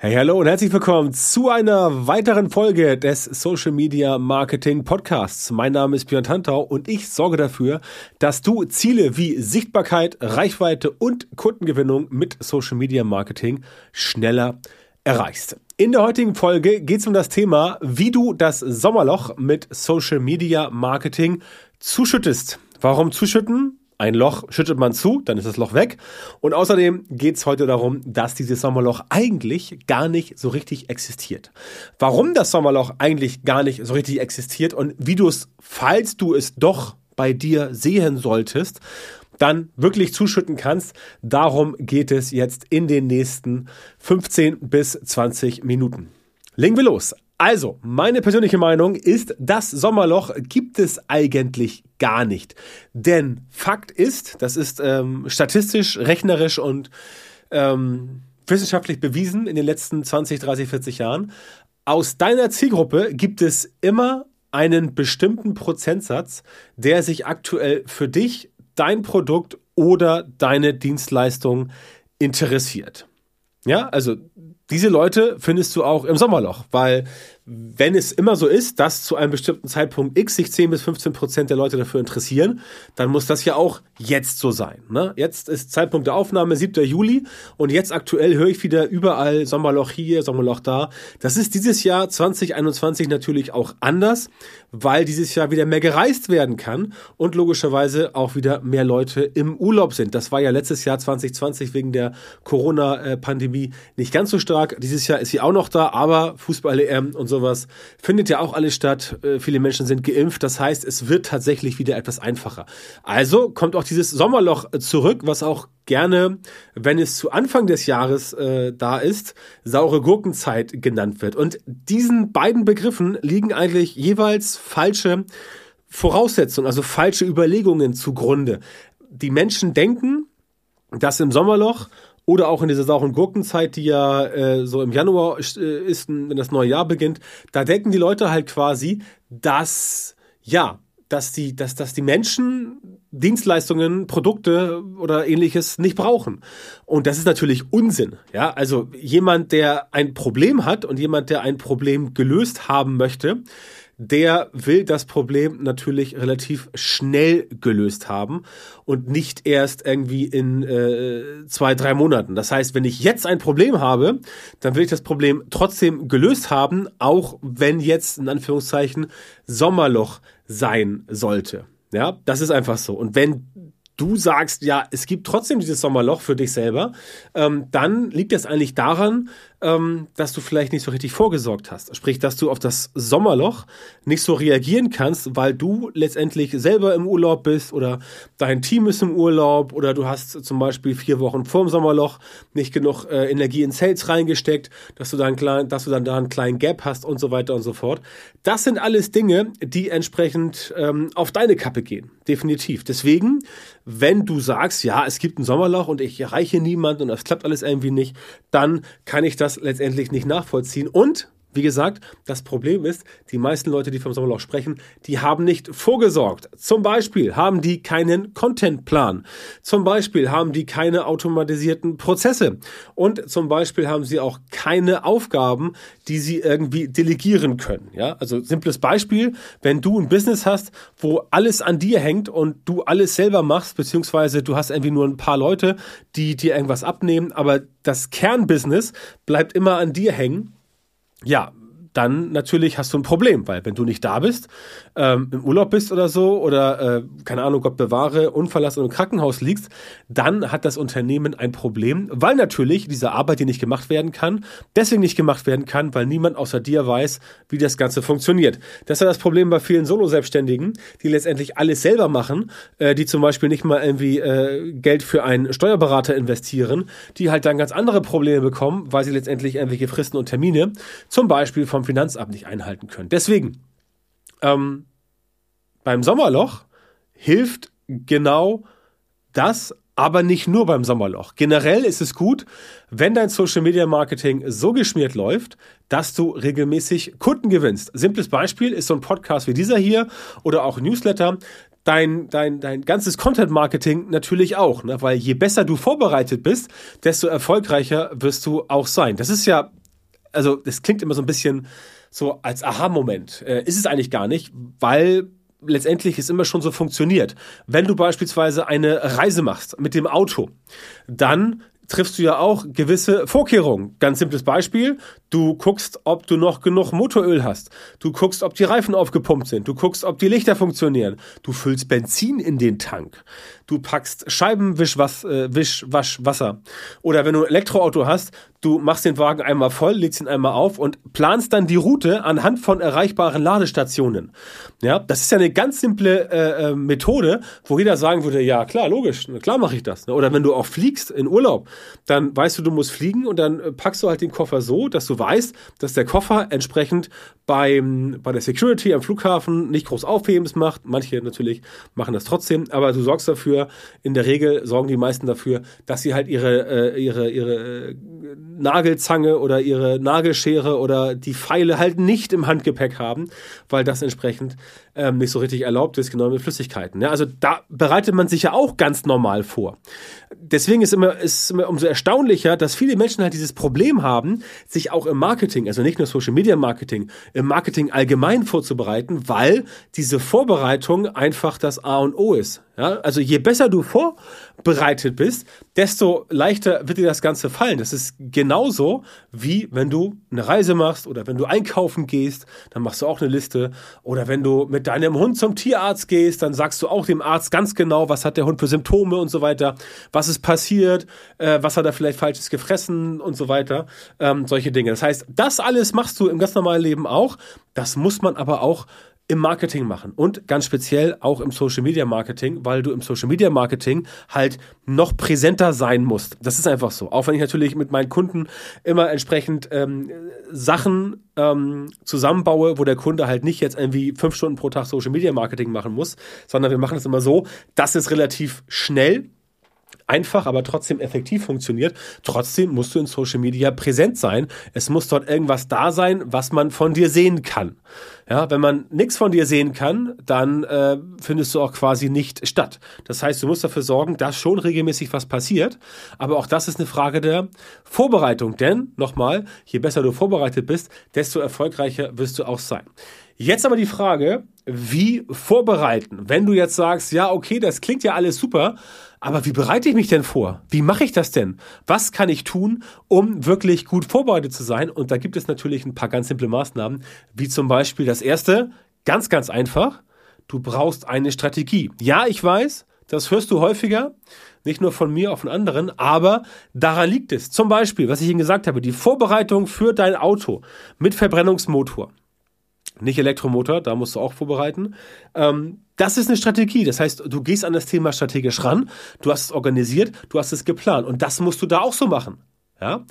Hey, hallo und herzlich willkommen zu einer weiteren Folge des Social Media Marketing Podcasts. Mein Name ist Björn Tantau und ich sorge dafür, dass du Ziele wie Sichtbarkeit, Reichweite und Kundengewinnung mit Social Media Marketing schneller erreichst. In der heutigen Folge geht es um das Thema, wie du das Sommerloch mit Social Media Marketing zuschüttest. Warum zuschütten? Ein Loch schüttet man zu, dann ist das Loch weg. Und außerdem geht es heute darum, dass dieses Sommerloch eigentlich gar nicht so richtig existiert. Warum das Sommerloch eigentlich gar nicht so richtig existiert und wie du es, falls du es doch bei dir sehen solltest, dann wirklich zuschütten kannst. Darum geht es jetzt in den nächsten 15 bis 20 Minuten. Legen wir los. Also, meine persönliche Meinung ist, das Sommerloch gibt es eigentlich gar nicht. Denn Fakt ist, das ist ähm, statistisch, rechnerisch und ähm, wissenschaftlich bewiesen in den letzten 20, 30, 40 Jahren, aus deiner Zielgruppe gibt es immer einen bestimmten Prozentsatz, der sich aktuell für dich, dein Produkt oder deine Dienstleistung interessiert. Ja, also diese Leute findest du auch im Sommerloch, weil wenn es immer so ist, dass zu einem bestimmten Zeitpunkt X sich 10 bis 15 Prozent der Leute dafür interessieren, dann muss das ja auch jetzt so sein. Ne? Jetzt ist Zeitpunkt der Aufnahme 7. Juli und jetzt aktuell höre ich wieder überall Sommerloch hier, Sommerloch da. Das ist dieses Jahr 2021 natürlich auch anders, weil dieses Jahr wieder mehr gereist werden kann und logischerweise auch wieder mehr Leute im Urlaub sind. Das war ja letztes Jahr 2020 wegen der Corona-Pandemie nicht ganz so stark. Dieses Jahr ist sie auch noch da, aber Fußball-EM und so sowas, findet ja auch alles statt. Äh, viele Menschen sind geimpft. Das heißt, es wird tatsächlich wieder etwas einfacher. Also kommt auch dieses Sommerloch äh, zurück, was auch gerne, wenn es zu Anfang des Jahres äh, da ist, saure Gurkenzeit genannt wird. Und diesen beiden Begriffen liegen eigentlich jeweils falsche Voraussetzungen, also falsche Überlegungen zugrunde. Die Menschen denken, dass im Sommerloch oder auch in dieser sauren Gurkenzeit, die ja äh, so im Januar äh, ist, wenn das neue Jahr beginnt, da denken die Leute halt quasi, dass ja, dass die, dass, dass die Menschen Dienstleistungen, Produkte oder ähnliches nicht brauchen. Und das ist natürlich Unsinn. Ja, also jemand, der ein Problem hat und jemand, der ein Problem gelöst haben möchte, der will das Problem natürlich relativ schnell gelöst haben und nicht erst irgendwie in äh, zwei, drei Monaten. Das heißt, wenn ich jetzt ein Problem habe, dann will ich das Problem trotzdem gelöst haben, auch wenn jetzt in Anführungszeichen Sommerloch sein sollte. Ja, das ist einfach so. Und wenn du sagst, ja, es gibt trotzdem dieses Sommerloch für dich selber, ähm, dann liegt es eigentlich daran, ähm, dass du vielleicht nicht so richtig vorgesorgt hast. Sprich, dass du auf das Sommerloch nicht so reagieren kannst, weil du letztendlich selber im Urlaub bist oder dein Team ist im Urlaub oder du hast zum Beispiel vier Wochen vor dem Sommerloch nicht genug äh, Energie in Sales reingesteckt, dass du dann klein, dass du dann da einen kleinen Gap hast und so weiter und so fort. Das sind alles Dinge, die entsprechend ähm, auf deine Kappe gehen. Definitiv. Deswegen, wenn du sagst, ja, es gibt ein Sommerloch und ich erreiche niemanden und das klappt alles irgendwie nicht, dann kann ich das das letztendlich nicht nachvollziehen. Und wie gesagt, das Problem ist, die meisten Leute, die vom Sommerloch sprechen, die haben nicht vorgesorgt. Zum Beispiel haben die keinen Contentplan. Zum Beispiel haben die keine automatisierten Prozesse. Und zum Beispiel haben sie auch keine Aufgaben, die sie irgendwie delegieren können. Ja, also simples Beispiel, wenn du ein Business hast, wo alles an dir hängt und du alles selber machst, beziehungsweise du hast irgendwie nur ein paar Leute, die dir irgendwas abnehmen, aber das Kernbusiness bleibt immer an dir hängen ja, dann natürlich hast du ein Problem, weil wenn du nicht da bist, ähm, im Urlaub bist oder so oder äh, keine Ahnung, Gott bewahre, unverlassen im Krankenhaus liegst, dann hat das Unternehmen ein Problem, weil natürlich diese Arbeit, die nicht gemacht werden kann, deswegen nicht gemacht werden kann, weil niemand außer dir weiß, wie das Ganze funktioniert. Das ist das Problem bei vielen Solo-Selbstständigen, die letztendlich alles selber machen, äh, die zum Beispiel nicht mal irgendwie äh, Geld für einen Steuerberater investieren, die halt dann ganz andere Probleme bekommen, weil sie letztendlich irgendwelche Fristen und Termine, zum Beispiel vom Finanzamt nicht einhalten können. Deswegen, ähm, beim Sommerloch hilft genau das, aber nicht nur beim Sommerloch. Generell ist es gut, wenn dein Social Media Marketing so geschmiert läuft, dass du regelmäßig Kunden gewinnst. Simples Beispiel ist so ein Podcast wie dieser hier oder auch Newsletter. Dein, dein, dein ganzes Content Marketing natürlich auch, ne? weil je besser du vorbereitet bist, desto erfolgreicher wirst du auch sein. Das ist ja also das klingt immer so ein bisschen so als Aha-Moment. Äh, ist es eigentlich gar nicht, weil letztendlich es immer schon so funktioniert. Wenn du beispielsweise eine Reise machst mit dem Auto, dann triffst du ja auch gewisse Vorkehrungen. Ganz simples Beispiel. Du guckst, ob du noch genug Motoröl hast. Du guckst, ob die Reifen aufgepumpt sind. Du guckst, ob die Lichter funktionieren. Du füllst Benzin in den Tank. Du packst Scheibenwischwaschwasser. Äh, Oder wenn du ein Elektroauto hast, du machst den Wagen einmal voll, legst ihn einmal auf und planst dann die Route anhand von erreichbaren Ladestationen. Ja, das ist ja eine ganz simple äh, äh Methode, wo jeder sagen würde, ja klar, logisch, klar mache ich das. Oder wenn du auch fliegst in Urlaub, dann weißt du, du musst fliegen und dann äh, packst du halt den Koffer so, dass du weißt, dass der Koffer entsprechend beim, bei der Security am Flughafen nicht groß Aufhebens macht. Manche natürlich machen das trotzdem, aber du sorgst dafür, in der Regel sorgen die meisten dafür, dass sie halt ihre, äh, ihre, ihre äh, Nagelzange oder ihre Nagelschere oder die Pfeile halt nicht im Handgepäck haben, weil das entsprechend ähm, nicht so richtig erlaubt ist, genau mit Flüssigkeiten. Ja, also da bereitet man sich ja auch ganz normal vor. Deswegen ist immer, ist immer umso erstaunlicher, dass viele Menschen halt dieses Problem haben, sich auch im Marketing, also nicht nur Social Media Marketing, im Marketing allgemein vorzubereiten, weil diese Vorbereitung einfach das A und O ist. Ja, also je besser du vorbereitet bist, desto leichter wird dir das Ganze fallen. Das ist genauso wie wenn du eine Reise machst oder wenn du einkaufen gehst, dann machst du auch eine Liste. Oder wenn du mit deinem Hund zum Tierarzt gehst, dann sagst du auch dem Arzt ganz genau, was hat der Hund für Symptome und so weiter, was ist passiert, äh, was hat er vielleicht falsches gefressen und so weiter. Ähm, solche Dinge. Das heißt, das alles machst du im ganz normalen Leben auch. Das muss man aber auch im Marketing machen und ganz speziell auch im Social Media Marketing, weil du im Social Media Marketing halt noch präsenter sein musst. Das ist einfach so. Auch wenn ich natürlich mit meinen Kunden immer entsprechend ähm, Sachen ähm, zusammenbaue, wo der Kunde halt nicht jetzt irgendwie fünf Stunden pro Tag Social Media Marketing machen muss, sondern wir machen es immer so, dass es relativ schnell einfach, aber trotzdem effektiv funktioniert. Trotzdem musst du in Social Media präsent sein. Es muss dort irgendwas da sein, was man von dir sehen kann. Ja, wenn man nichts von dir sehen kann, dann äh, findest du auch quasi nicht statt. Das heißt, du musst dafür sorgen, dass schon regelmäßig was passiert. Aber auch das ist eine Frage der Vorbereitung. Denn, nochmal, je besser du vorbereitet bist, desto erfolgreicher wirst du auch sein. Jetzt aber die Frage, wie vorbereiten? Wenn du jetzt sagst, ja, okay, das klingt ja alles super, aber wie bereite ich mich denn vor? Wie mache ich das denn? Was kann ich tun, um wirklich gut vorbereitet zu sein? Und da gibt es natürlich ein paar ganz simple Maßnahmen, wie zum Beispiel das erste, ganz, ganz einfach. Du brauchst eine Strategie. Ja, ich weiß, das hörst du häufiger, nicht nur von mir, auch von anderen, aber daran liegt es. Zum Beispiel, was ich Ihnen gesagt habe, die Vorbereitung für dein Auto mit Verbrennungsmotor. Nicht Elektromotor, da musst du auch vorbereiten. Ähm, das ist eine Strategie. Das heißt, du gehst an das Thema strategisch ran, du hast es organisiert, du hast es geplant. Und das musst du da auch so machen. Ja?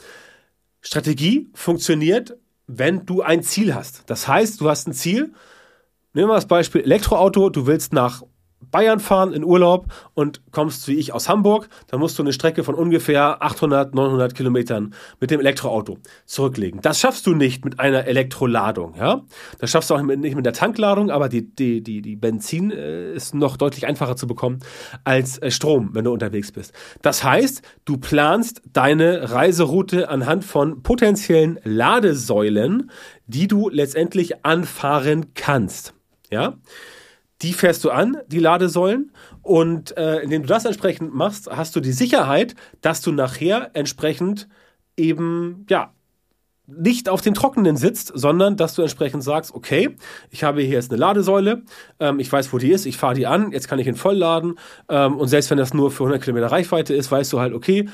Strategie funktioniert, wenn du ein Ziel hast. Das heißt, du hast ein Ziel. Nehmen wir das Beispiel Elektroauto, du willst nach Bayern fahren in Urlaub und kommst wie ich aus Hamburg, dann musst du eine Strecke von ungefähr 800, 900 Kilometern mit dem Elektroauto zurücklegen. Das schaffst du nicht mit einer Elektroladung, ja. Das schaffst du auch nicht mit der Tankladung, aber die, die, die, die Benzin äh, ist noch deutlich einfacher zu bekommen als äh, Strom, wenn du unterwegs bist. Das heißt, du planst deine Reiseroute anhand von potenziellen Ladesäulen, die du letztendlich anfahren kannst, ja die fährst du an, die Ladesäulen. Und äh, indem du das entsprechend machst, hast du die Sicherheit, dass du nachher entsprechend eben, ja, nicht auf dem Trockenen sitzt, sondern dass du entsprechend sagst, okay, ich habe hier jetzt eine Ladesäule, ähm, ich weiß, wo die ist, ich fahre die an, jetzt kann ich ihn vollladen ähm, und selbst wenn das nur für 100 Kilometer Reichweite ist, weißt du halt, okay,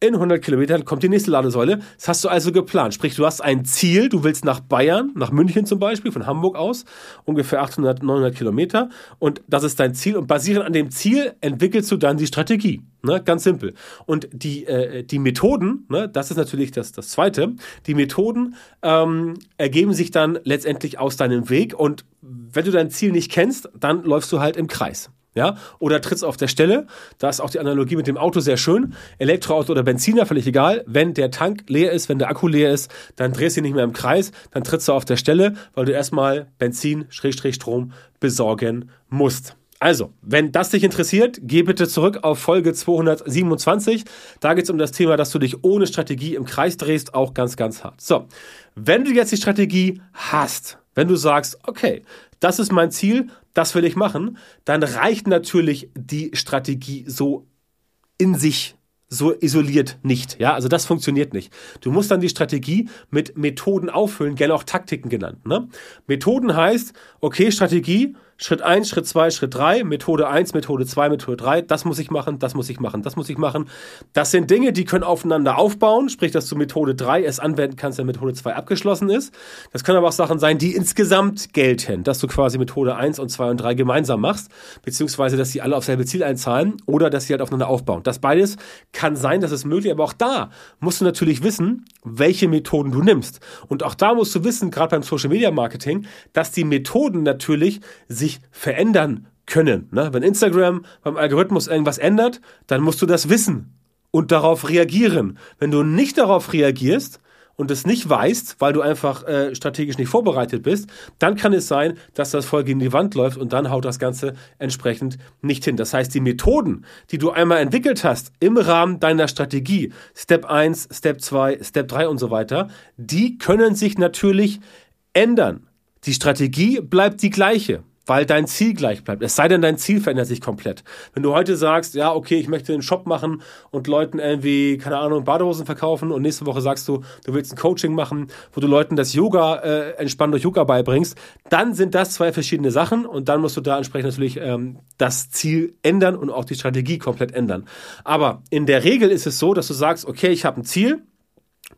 in 100 Kilometern kommt die nächste Ladesäule. Das hast du also geplant. Sprich, du hast ein Ziel, du willst nach Bayern, nach München zum Beispiel, von Hamburg aus, ungefähr 800, 900 Kilometer. Und das ist dein Ziel. Und basierend an dem Ziel entwickelst du dann die Strategie. Ne? Ganz simpel. Und die, äh, die Methoden, ne, das ist natürlich das, das Zweite, die Methoden ähm, ergeben sich dann letztendlich aus deinem Weg. Und wenn du dein Ziel nicht kennst, dann läufst du halt im Kreis ja, oder trittst auf der Stelle. Da ist auch die Analogie mit dem Auto sehr schön. Elektroauto oder Benziner, völlig egal. Wenn der Tank leer ist, wenn der Akku leer ist, dann drehst du nicht mehr im Kreis, dann trittst du auf der Stelle, weil du erstmal Benzin, Schrägstrich Strom besorgen musst. Also, wenn das dich interessiert, geh bitte zurück auf Folge 227. Da geht es um das Thema, dass du dich ohne Strategie im Kreis drehst, auch ganz, ganz hart. So, wenn du jetzt die Strategie hast, wenn du sagst, okay, das ist mein Ziel, das will ich machen, dann reicht natürlich die Strategie so in sich so isoliert nicht. Ja, also das funktioniert nicht. Du musst dann die Strategie mit Methoden auffüllen, gerne auch Taktiken genannt. Ne? Methoden heißt, okay, Strategie, Schritt 1, Schritt 2, Schritt 3, Methode 1, Methode 2, Methode 3, das muss ich machen, das muss ich machen, das muss ich machen. Das sind Dinge, die können aufeinander aufbauen, sprich, dass du Methode 3 es anwenden kannst, wenn Methode 2 abgeschlossen ist. Das können aber auch Sachen sein, die insgesamt gelten, dass du quasi Methode 1 und 2 und 3 gemeinsam machst, beziehungsweise, dass sie alle auf selbe Ziel einzahlen oder dass sie halt aufeinander aufbauen. Das beides kann sein, das ist möglich, aber auch da musst du natürlich wissen, welche Methoden du nimmst. Und auch da musst du wissen, gerade beim Social Media Marketing, dass die Methoden natürlich sich sich verändern können. Ne? Wenn Instagram beim Algorithmus irgendwas ändert, dann musst du das wissen und darauf reagieren. Wenn du nicht darauf reagierst, und es nicht weißt, weil du einfach äh, strategisch nicht vorbereitet bist, dann kann es sein, dass das voll gegen die Wand läuft und dann haut das Ganze entsprechend nicht hin. Das heißt, die Methoden, die du einmal entwickelt hast im Rahmen deiner Strategie, Step 1, Step 2, Step 3 und so weiter, die können sich natürlich ändern. Die Strategie bleibt die gleiche weil dein Ziel gleich bleibt. Es sei denn, dein Ziel verändert sich komplett. Wenn du heute sagst, ja, okay, ich möchte einen Shop machen und Leuten irgendwie, keine Ahnung, Badehosen verkaufen und nächste Woche sagst du, du willst ein Coaching machen, wo du Leuten das Yoga äh, entspannt durch Yoga beibringst, dann sind das zwei verschiedene Sachen und dann musst du da entsprechend natürlich ähm, das Ziel ändern und auch die Strategie komplett ändern. Aber in der Regel ist es so, dass du sagst, okay, ich habe ein Ziel,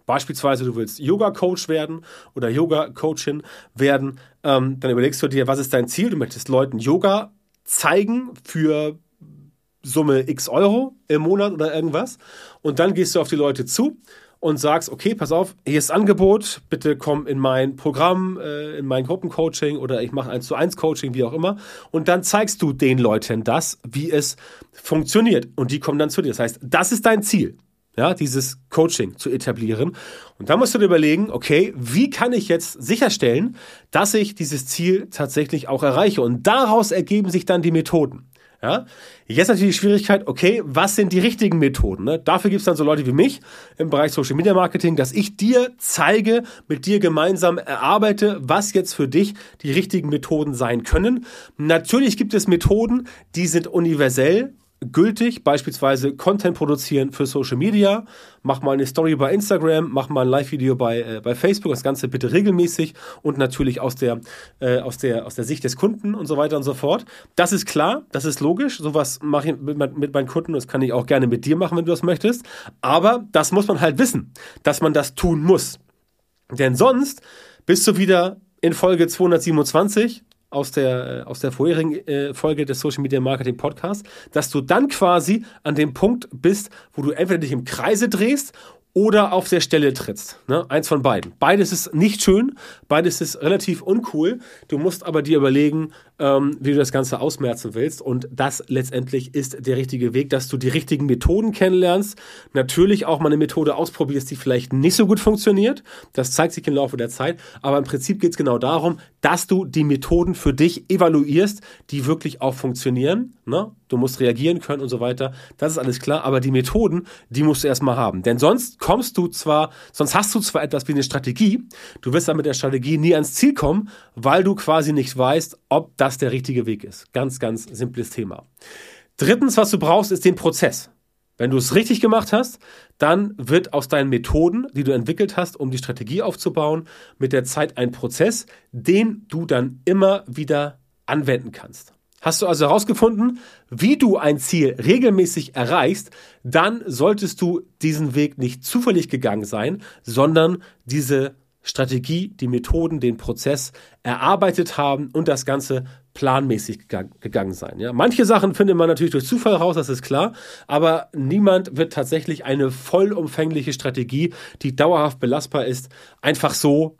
Beispielsweise, du willst Yoga-Coach werden oder Yoga-Coachin werden, ähm, dann überlegst du dir, was ist dein Ziel? Du möchtest Leuten Yoga zeigen für Summe x Euro im Monat oder irgendwas. Und dann gehst du auf die Leute zu und sagst, okay, pass auf, hier ist Angebot, bitte komm in mein Programm, äh, in mein Gruppencoaching oder ich mache eins zu eins Coaching, wie auch immer. Und dann zeigst du den Leuten das, wie es funktioniert. Und die kommen dann zu dir. Das heißt, das ist dein Ziel ja, dieses Coaching zu etablieren. Und da musst du dir überlegen, okay, wie kann ich jetzt sicherstellen, dass ich dieses Ziel tatsächlich auch erreiche? Und daraus ergeben sich dann die Methoden. Ja? Jetzt natürlich die Schwierigkeit, okay, was sind die richtigen Methoden? Ne? Dafür gibt es dann so Leute wie mich im Bereich Social Media Marketing, dass ich dir zeige, mit dir gemeinsam erarbeite, was jetzt für dich die richtigen Methoden sein können. Natürlich gibt es Methoden, die sind universell gültig, beispielsweise Content produzieren für Social Media, mach mal eine Story bei Instagram, mach mal ein Live-Video bei, äh, bei Facebook, das Ganze bitte regelmäßig und natürlich aus der, äh, aus, der, aus der Sicht des Kunden und so weiter und so fort. Das ist klar, das ist logisch, sowas mache ich mit, mit meinen Kunden, das kann ich auch gerne mit dir machen, wenn du das möchtest, aber das muss man halt wissen, dass man das tun muss. Denn sonst bist du wieder in Folge 227 aus der, äh, aus der vorherigen äh, Folge des Social Media Marketing Podcasts, dass du dann quasi an dem Punkt bist, wo du entweder dich im Kreise drehst oder auf der Stelle trittst. Ne? Eins von beiden. Beides ist nicht schön, beides ist relativ uncool. Du musst aber dir überlegen, ähm, wie du das Ganze ausmerzen willst. Und das letztendlich ist der richtige Weg, dass du die richtigen Methoden kennenlernst. Natürlich auch mal eine Methode ausprobierst, die vielleicht nicht so gut funktioniert. Das zeigt sich im Laufe der Zeit. Aber im Prinzip geht es genau darum, dass du die Methoden für dich evaluierst, die wirklich auch funktionieren. Ne? Du musst reagieren können und so weiter. Das ist alles klar. Aber die Methoden, die musst du erstmal haben. Denn sonst kommst du zwar, sonst hast du zwar etwas wie eine Strategie, du wirst dann mit der Strategie nie ans Ziel kommen, weil du quasi nicht weißt, ob das der richtige Weg ist. Ganz, ganz simples Thema. Drittens, was du brauchst, ist den Prozess. Wenn du es richtig gemacht hast, dann wird aus deinen Methoden, die du entwickelt hast, um die Strategie aufzubauen, mit der Zeit ein Prozess, den du dann immer wieder anwenden kannst. Hast du also herausgefunden, wie du ein Ziel regelmäßig erreichst, dann solltest du diesen Weg nicht zufällig gegangen sein, sondern diese Strategie, die Methoden, den Prozess erarbeitet haben und das Ganze planmäßig gegangen sein. Ja, manche Sachen findet man natürlich durch Zufall raus, das ist klar, aber niemand wird tatsächlich eine vollumfängliche Strategie, die dauerhaft belastbar ist, einfach so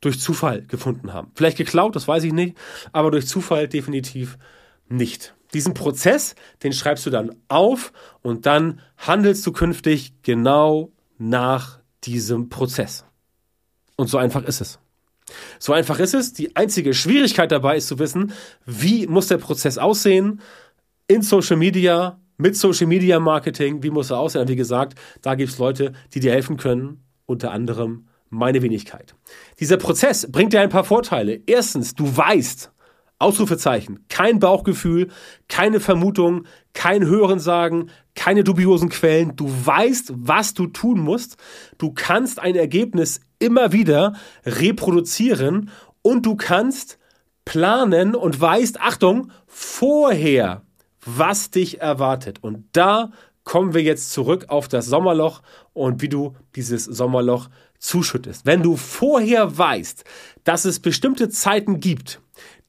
durch Zufall gefunden haben. Vielleicht geklaut, das weiß ich nicht, aber durch Zufall definitiv nicht. Diesen Prozess, den schreibst du dann auf und dann handelst du künftig genau nach diesem Prozess. Und so einfach ist es. So einfach ist es. Die einzige Schwierigkeit dabei ist zu wissen, wie muss der Prozess aussehen in Social Media, mit Social Media Marketing, wie muss er aussehen? Wie gesagt, da gibt es Leute, die dir helfen können, unter anderem meine Wenigkeit. Dieser Prozess bringt dir ein paar Vorteile. Erstens, du weißt, Ausrufezeichen, kein Bauchgefühl, keine Vermutung, kein Hörensagen, keine dubiosen Quellen. Du weißt, was du tun musst. Du kannst ein Ergebnis immer wieder reproduzieren und du kannst planen und weißt, Achtung, vorher, was dich erwartet. Und da kommen wir jetzt zurück auf das Sommerloch und wie du dieses Sommerloch zuschüttest. Wenn du vorher weißt, dass es bestimmte Zeiten gibt,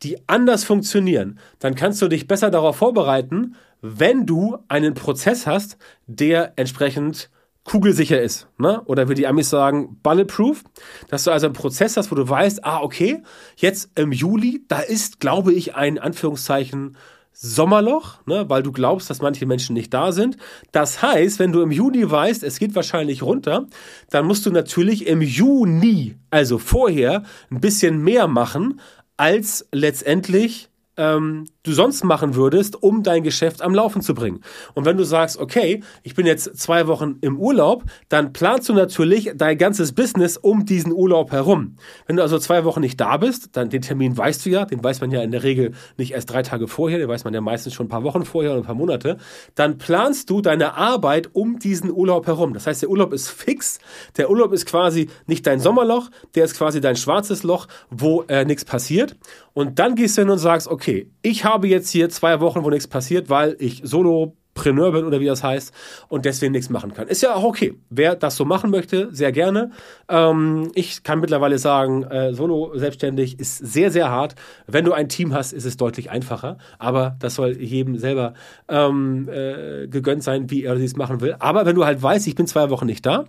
die anders funktionieren, dann kannst du dich besser darauf vorbereiten, wenn du einen Prozess hast, der entsprechend kugelsicher ist. Ne? Oder wie die Amis sagen, bulletproof. Dass du also einen Prozess hast, wo du weißt, ah, okay, jetzt im Juli, da ist, glaube ich, ein Anführungszeichen Sommerloch, ne, weil du glaubst, dass manche Menschen nicht da sind. Das heißt, wenn du im Juni weißt, es geht wahrscheinlich runter, dann musst du natürlich im Juni, also vorher, ein bisschen mehr machen, als letztendlich ähm, du sonst machen würdest, um dein Geschäft am Laufen zu bringen. Und wenn du sagst, okay, ich bin jetzt zwei Wochen im Urlaub, dann planst du natürlich dein ganzes Business um diesen Urlaub herum. Wenn du also zwei Wochen nicht da bist, dann den Termin weißt du ja, den weiß man ja in der Regel nicht erst drei Tage vorher, den weiß man ja meistens schon ein paar Wochen vorher oder ein paar Monate, dann planst du deine Arbeit um diesen Urlaub herum. Das heißt, der Urlaub ist fix, der Urlaub ist quasi nicht dein Sommerloch, der ist quasi dein schwarzes Loch, wo äh, nichts passiert. Und dann gehst du hin und sagst, okay, ich habe jetzt hier zwei Wochen, wo nichts passiert, weil ich Solopreneur bin oder wie das heißt und deswegen nichts machen kann. Ist ja auch okay. Wer das so machen möchte, sehr gerne. Ähm, ich kann mittlerweile sagen, äh, Solo selbstständig ist sehr, sehr hart. Wenn du ein Team hast, ist es deutlich einfacher. Aber das soll jedem selber ähm, äh, gegönnt sein, wie er dies machen will. Aber wenn du halt weißt, ich bin zwei Wochen nicht da,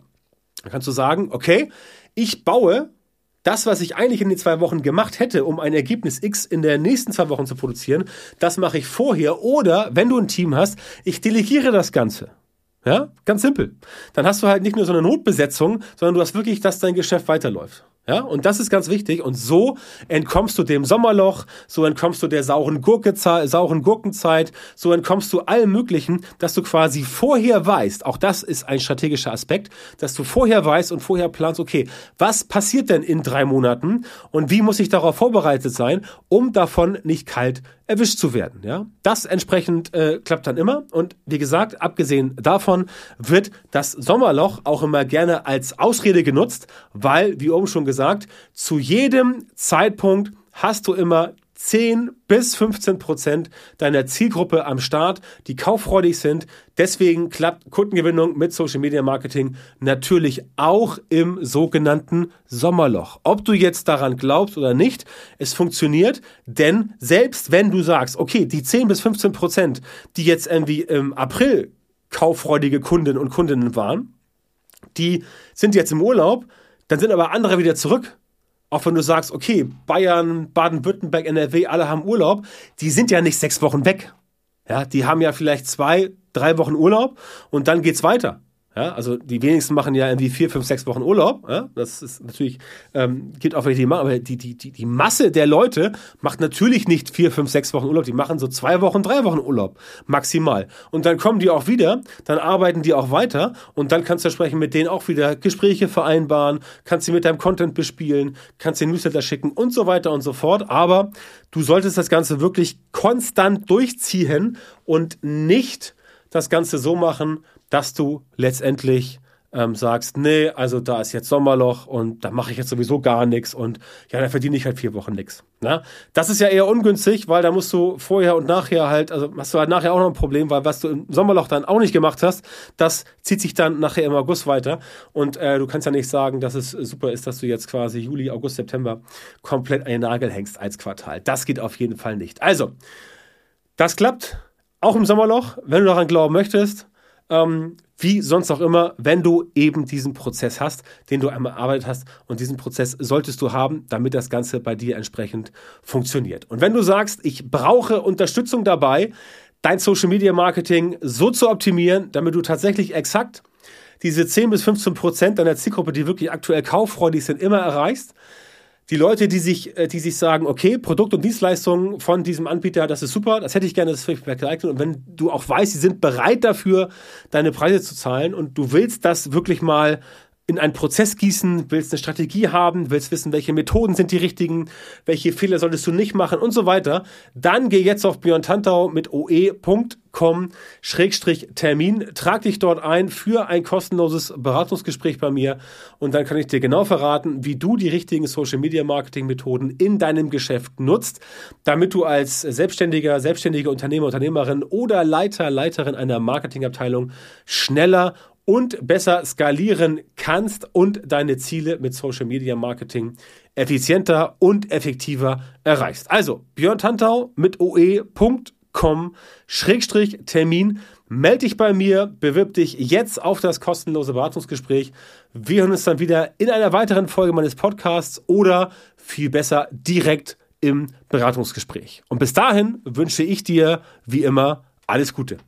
dann kannst du sagen, okay, ich baue das, was ich eigentlich in den zwei Wochen gemacht hätte, um ein Ergebnis X in der nächsten zwei Wochen zu produzieren, das mache ich vorher. Oder wenn du ein Team hast, ich delegiere das Ganze. Ja, ganz simpel. Dann hast du halt nicht nur so eine Notbesetzung, sondern du hast wirklich, dass dein Geschäft weiterläuft. Ja, und das ist ganz wichtig. Und so entkommst du dem Sommerloch, so entkommst du der sauren, Gurke, sauren Gurkenzeit, so entkommst du allem Möglichen, dass du quasi vorher weißt, auch das ist ein strategischer Aspekt, dass du vorher weißt und vorher planst, okay, was passiert denn in drei Monaten und wie muss ich darauf vorbereitet sein, um davon nicht kalt erwischt zu werden. Ja, das entsprechend äh, klappt dann immer. Und wie gesagt, abgesehen davon wird das Sommerloch auch immer gerne als Ausrede genutzt, weil, wie oben schon gesagt, zu jedem Zeitpunkt hast du immer 10 bis 15 Prozent deiner Zielgruppe am Start, die kauffreudig sind. Deswegen klappt Kundengewinnung mit Social Media Marketing natürlich auch im sogenannten Sommerloch. Ob du jetzt daran glaubst oder nicht, es funktioniert, denn selbst wenn du sagst, okay, die 10 bis 15 Prozent, die jetzt irgendwie im April kauffreudige Kunden und Kundinnen waren, die sind jetzt im Urlaub, dann sind aber andere wieder zurück auch wenn du sagst, okay, Bayern, Baden-Württemberg, NRW, alle haben Urlaub, die sind ja nicht sechs Wochen weg. Ja, die haben ja vielleicht zwei, drei Wochen Urlaub und dann geht's weiter. Ja, also die wenigsten machen ja irgendwie vier, fünf, sechs Wochen Urlaub. Ja, das ist natürlich, ähm, gibt auch welche, die machen, aber die, die, die, die Masse der Leute macht natürlich nicht vier, fünf, sechs Wochen Urlaub. Die machen so zwei Wochen, drei Wochen Urlaub maximal. Und dann kommen die auch wieder, dann arbeiten die auch weiter und dann kannst du sprechen mit denen auch wieder Gespräche vereinbaren, kannst sie mit deinem Content bespielen, kannst den Newsletter schicken und so weiter und so fort. Aber du solltest das Ganze wirklich konstant durchziehen und nicht das Ganze so machen, dass du letztendlich ähm, sagst, nee, also da ist jetzt Sommerloch und da mache ich jetzt sowieso gar nichts und ja, da verdiene ich halt vier Wochen nichts. Ne? Das ist ja eher ungünstig, weil da musst du vorher und nachher halt, also hast du halt nachher auch noch ein Problem, weil was du im Sommerloch dann auch nicht gemacht hast, das zieht sich dann nachher im August weiter und äh, du kannst ja nicht sagen, dass es super ist, dass du jetzt quasi Juli, August, September komplett an den Nagel hängst als Quartal. Das geht auf jeden Fall nicht. Also, das klappt auch im Sommerloch, wenn du daran glauben möchtest ähm, wie sonst auch immer, wenn du eben diesen Prozess hast, den du einmal erarbeitet hast. Und diesen Prozess solltest du haben, damit das Ganze bei dir entsprechend funktioniert. Und wenn du sagst, ich brauche Unterstützung dabei, dein Social Media Marketing so zu optimieren, damit du tatsächlich exakt diese 10 bis 15 Prozent deiner Zielgruppe, die wirklich aktuell kauffreudig sind, immer erreichst, die Leute, die sich, äh, die sich sagen, okay, Produkt und Dienstleistungen von diesem Anbieter, das ist super, das hätte ich gerne, das ist vielleicht geeignet. Und wenn du auch weißt, sie sind bereit dafür, deine Preise zu zahlen und du willst das wirklich mal in einen Prozess gießen, willst eine Strategie haben, willst wissen, welche Methoden sind die richtigen, welche Fehler solltest du nicht machen und so weiter, dann geh jetzt auf Björn Tantau mit oe.com-termin, trag dich dort ein für ein kostenloses Beratungsgespräch bei mir und dann kann ich dir genau verraten, wie du die richtigen Social Media Marketing Methoden in deinem Geschäft nutzt, damit du als Selbstständiger, selbstständige Unternehmer, Unternehmerin oder Leiter, Leiterin einer Marketingabteilung schneller und besser skalieren kannst und deine Ziele mit Social Media Marketing effizienter und effektiver erreichst. Also Björn Tantau mit oe.com Schrägstrich Termin. Meld dich bei mir, bewirb dich jetzt auf das kostenlose Beratungsgespräch. Wir hören uns dann wieder in einer weiteren Folge meines Podcasts oder viel besser direkt im Beratungsgespräch. Und bis dahin wünsche ich dir wie immer alles Gute.